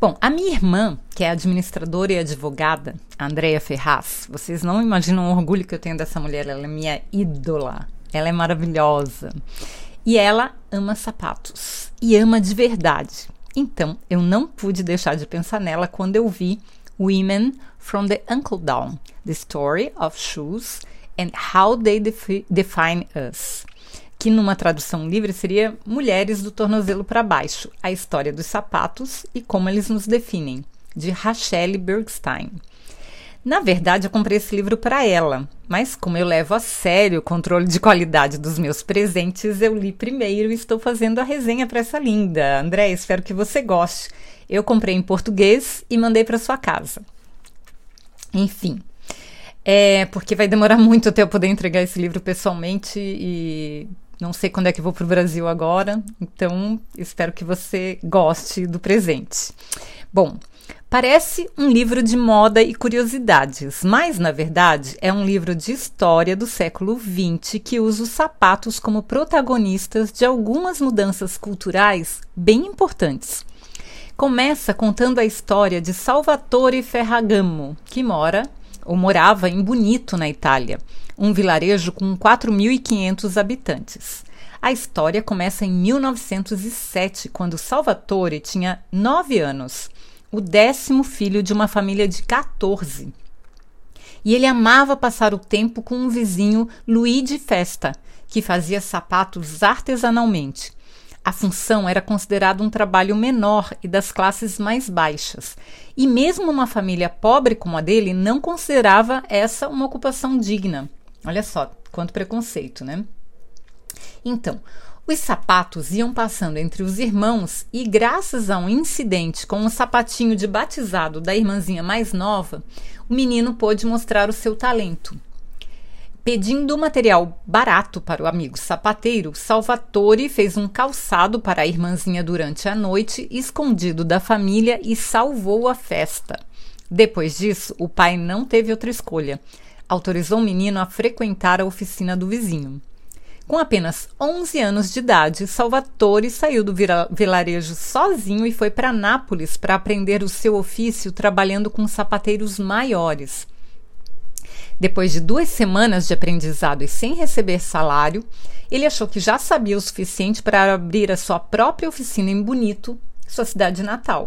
Bom, a minha irmã, que é administradora e advogada, Andrea Ferraz, vocês não imaginam o orgulho que eu tenho dessa mulher, ela é minha ídola. Ela é maravilhosa. E ela ama sapatos e ama de verdade. Então, eu não pude deixar de pensar nela quando eu vi Women from the Ankle Down: The Story of Shoes and How They Defi Define Us que numa tradução livre seria Mulheres do Tornozelo para Baixo, a história dos sapatos e como eles nos definem, de Rachel Bergstein. Na verdade, eu comprei esse livro para ela, mas como eu levo a sério o controle de qualidade dos meus presentes, eu li primeiro e estou fazendo a resenha para essa linda. André, espero que você goste. Eu comprei em português e mandei para sua casa. Enfim, é porque vai demorar muito até eu poder entregar esse livro pessoalmente e não sei quando é que vou para o Brasil agora, então espero que você goste do presente. Bom, parece um livro de moda e curiosidades, mas na verdade é um livro de história do século XX que usa os sapatos como protagonistas de algumas mudanças culturais bem importantes. Começa contando a história de Salvatore Ferragamo, que mora ou morava em Bonito, na Itália, um vilarejo com 4.500 habitantes. A história começa em 1907, quando Salvatore tinha 9 anos, o décimo filho de uma família de 14. E ele amava passar o tempo com um vizinho, Luigi Festa, que fazia sapatos artesanalmente. A função era considerada um trabalho menor e das classes mais baixas. E mesmo uma família pobre como a dele não considerava essa uma ocupação digna. Olha só, quanto preconceito, né? Então, os sapatos iam passando entre os irmãos e, graças a um incidente com um sapatinho de batizado da irmãzinha mais nova, o menino pôde mostrar o seu talento. Pedindo material barato para o amigo sapateiro, Salvatore fez um calçado para a irmãzinha durante a noite, escondido da família, e salvou a festa. Depois disso, o pai não teve outra escolha. Autorizou o menino a frequentar a oficina do vizinho. Com apenas 11 anos de idade, Salvatore saiu do vilarejo sozinho e foi para Nápoles para aprender o seu ofício trabalhando com sapateiros maiores. Depois de duas semanas de aprendizado e sem receber salário, ele achou que já sabia o suficiente para abrir a sua própria oficina em Bonito, sua cidade natal.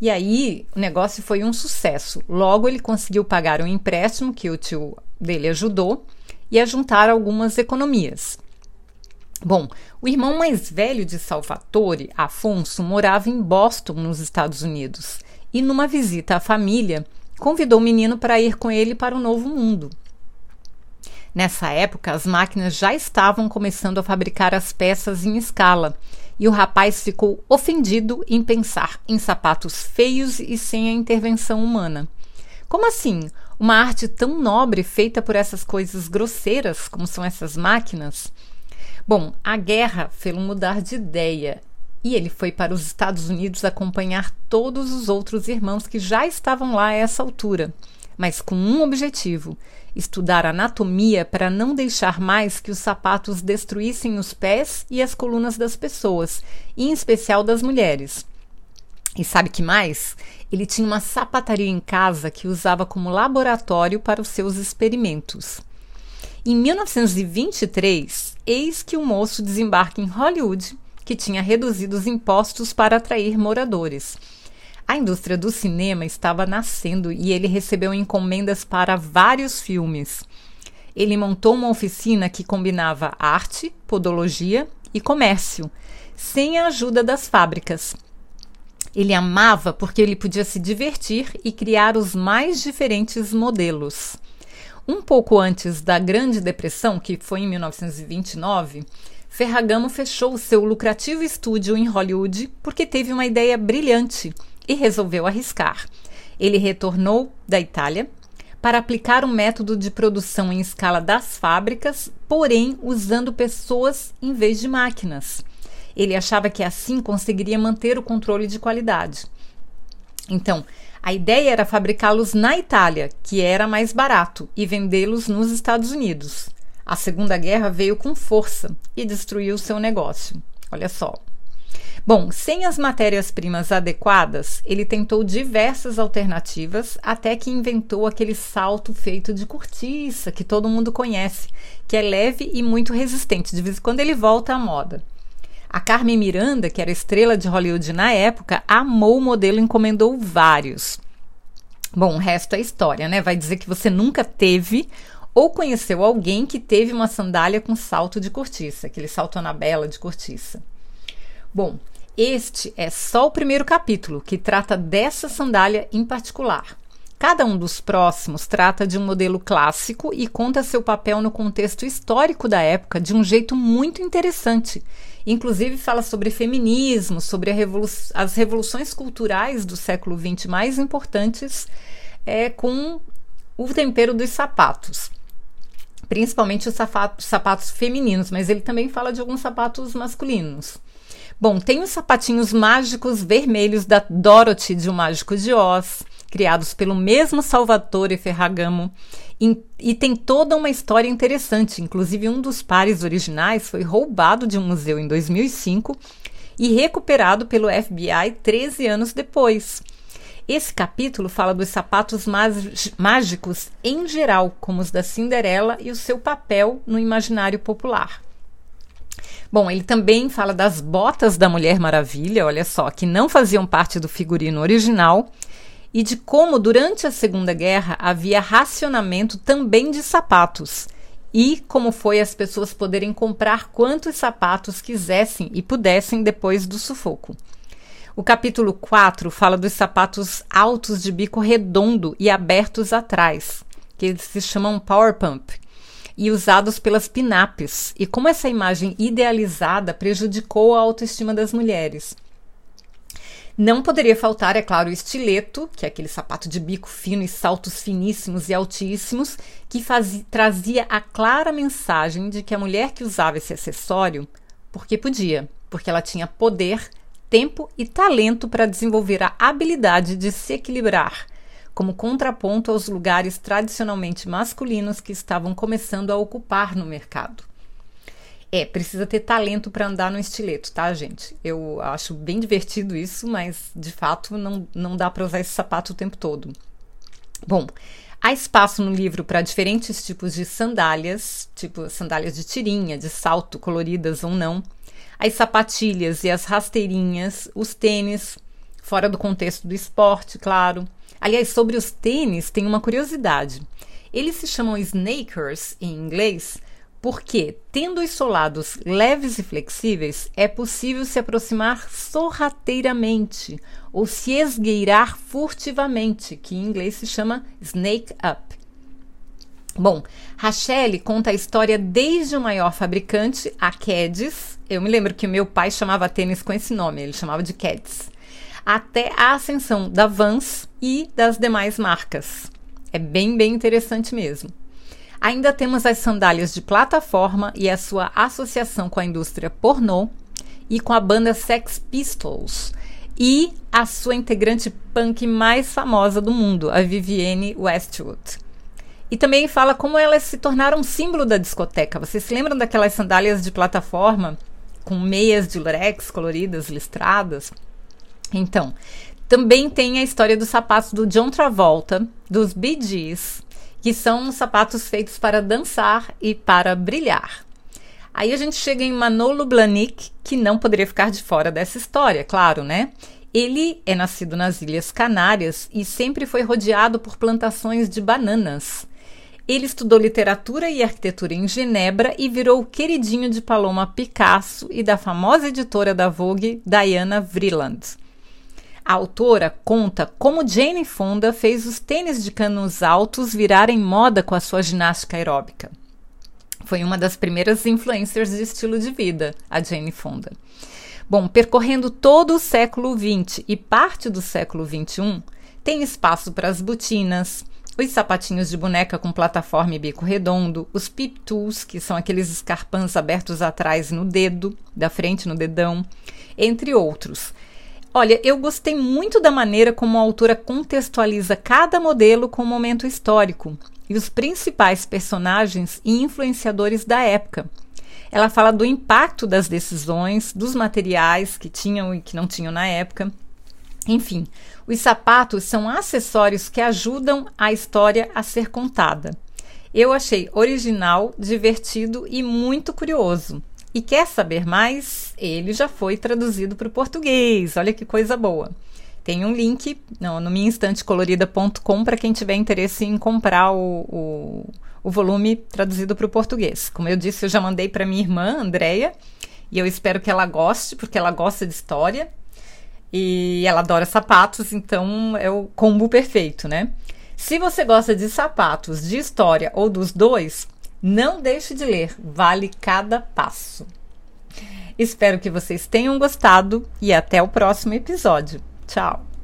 E aí o negócio foi um sucesso. Logo ele conseguiu pagar um empréstimo que o tio dele ajudou e a juntar algumas economias. Bom, o irmão mais velho de Salvatore, Afonso, morava em Boston, nos Estados Unidos, e numa visita à família, convidou o menino para ir com ele para o Novo Mundo. Nessa época, as máquinas já estavam começando a fabricar as peças em escala, e o rapaz ficou ofendido em pensar em sapatos feios e sem a intervenção humana. Como assim? Uma arte tão nobre feita por essas coisas grosseiras como são essas máquinas? Bom, a guerra fez-lo mudar de ideia e ele foi para os Estados Unidos acompanhar todos os outros irmãos que já estavam lá a essa altura, mas com um objetivo: estudar anatomia para não deixar mais que os sapatos destruíssem os pés e as colunas das pessoas, em especial das mulheres. E sabe que mais? Ele tinha uma sapataria em casa que usava como laboratório para os seus experimentos. Em 1923, eis que o moço desembarca em Hollywood que tinha reduzido os impostos para atrair moradores. A indústria do cinema estava nascendo e ele recebeu encomendas para vários filmes. Ele montou uma oficina que combinava arte, podologia e comércio, sem a ajuda das fábricas. Ele amava porque ele podia se divertir e criar os mais diferentes modelos. Um pouco antes da Grande Depressão, que foi em 1929, Ferragamo fechou seu lucrativo estúdio em Hollywood porque teve uma ideia brilhante e resolveu arriscar. Ele retornou da Itália, para aplicar um método de produção em escala das fábricas, porém usando pessoas em vez de máquinas. Ele achava que assim conseguiria manter o controle de qualidade. Então, a ideia era fabricá-los na Itália, que era mais barato, e vendê-los nos Estados Unidos. A Segunda Guerra veio com força e destruiu seu negócio. Olha só. Bom, sem as matérias-primas adequadas, ele tentou diversas alternativas até que inventou aquele salto feito de cortiça que todo mundo conhece, que é leve e muito resistente. De vez em quando ele volta à moda. A Carmen Miranda, que era estrela de Hollywood na época, amou o modelo e encomendou vários. Bom, o resto é história, né? Vai dizer que você nunca teve ou conheceu alguém que teve uma sandália com salto de cortiça, aquele salto anabela de cortiça. Bom, este é só o primeiro capítulo, que trata dessa sandália em particular. Cada um dos próximos trata de um modelo clássico e conta seu papel no contexto histórico da época de um jeito muito interessante. Inclusive fala sobre feminismo, sobre revolu as revoluções culturais do século XX mais importantes, é, com o tempero dos sapatos principalmente os sapatos, sapatos femininos, mas ele também fala de alguns sapatos masculinos. Bom, tem os sapatinhos mágicos vermelhos da Dorothy de O Mágico de Oz, criados pelo mesmo Salvatore Ferragamo, e, e tem toda uma história interessante. Inclusive, um dos pares originais foi roubado de um museu em 2005 e recuperado pelo FBI 13 anos depois. Esse capítulo fala dos sapatos mágicos em geral, como os da Cinderela e o seu papel no imaginário popular. Bom, ele também fala das botas da Mulher Maravilha, olha só, que não faziam parte do figurino original, e de como durante a Segunda Guerra havia racionamento também de sapatos, e como foi as pessoas poderem comprar quantos sapatos quisessem e pudessem depois do sufoco. O capítulo 4 fala dos sapatos altos de bico redondo e abertos atrás, que eles se chamam power pump, e usados pelas pinapes, e como essa imagem idealizada prejudicou a autoestima das mulheres. Não poderia faltar, é claro, o estileto, que é aquele sapato de bico fino e saltos finíssimos e altíssimos, que fazia, trazia a clara mensagem de que a mulher que usava esse acessório, porque podia, porque ela tinha poder, tempo e talento para desenvolver a habilidade de se equilibrar, como contraponto aos lugares tradicionalmente masculinos que estavam começando a ocupar no mercado. É, precisa ter talento para andar no estileto, tá, gente? Eu acho bem divertido isso, mas de fato não, não dá para usar esse sapato o tempo todo. Bom, há espaço no livro para diferentes tipos de sandálias, tipo sandálias de tirinha, de salto, coloridas ou não, as sapatilhas e as rasteirinhas, os tênis, fora do contexto do esporte, claro. Aliás, sobre os tênis, tem uma curiosidade. Eles se chamam snakers em inglês porque, tendo os solados leves e flexíveis, é possível se aproximar sorrateiramente ou se esgueirar furtivamente, que em inglês se chama snake up. Bom, Rachelle conta a história desde o maior fabricante, a Keds. Eu me lembro que meu pai chamava tênis com esse nome, ele chamava de Keds. Até a ascensão da Vans e das demais marcas. É bem, bem interessante mesmo. Ainda temos as sandálias de plataforma e a sua associação com a indústria pornô e com a banda Sex Pistols e a sua integrante punk mais famosa do mundo, a Vivienne Westwood. E também fala como elas se tornaram símbolo da discoteca. Vocês se lembram daquelas sandálias de plataforma com meias de lurex coloridas, listradas? Então, também tem a história dos sapatos do John Travolta, dos Bee Gees, que são sapatos feitos para dançar e para brilhar. Aí a gente chega em Manolo Blahnik, que não poderia ficar de fora dessa história, claro, né? Ele é nascido nas Ilhas Canárias e sempre foi rodeado por plantações de bananas. Ele estudou literatura e arquitetura em Genebra e virou o queridinho de Paloma Picasso e da famosa editora da Vogue, Diana Vreeland. A autora conta como Jane Fonda fez os tênis de canos altos virarem moda com a sua ginástica aeróbica. Foi uma das primeiras influencers de estilo de vida, a Jane Fonda. Bom, percorrendo todo o século XX e parte do século XXI, tem espaço para as botinas, os sapatinhos de boneca com plataforma e bico redondo, os pip tools, que são aqueles escarpãs abertos atrás no dedo, da frente no dedão, entre outros. Olha, eu gostei muito da maneira como a autora contextualiza cada modelo com o momento histórico e os principais personagens e influenciadores da época. Ela fala do impacto das decisões, dos materiais que tinham e que não tinham na época. Enfim, os sapatos são acessórios que ajudam a história a ser contada. Eu achei original, divertido e muito curioso. E quer saber mais? Ele já foi traduzido para o português. Olha que coisa boa. Tem um link no, no minhainstantecolorida.com para quem tiver interesse em comprar o, o, o volume traduzido para o português. Como eu disse, eu já mandei para minha irmã, Andréia, e eu espero que ela goste, porque ela gosta de história e ela adora sapatos, então é o combo perfeito, né? Se você gosta de sapatos, de história ou dos dois, não deixe de ler, vale cada passo. Espero que vocês tenham gostado e até o próximo episódio. Tchau!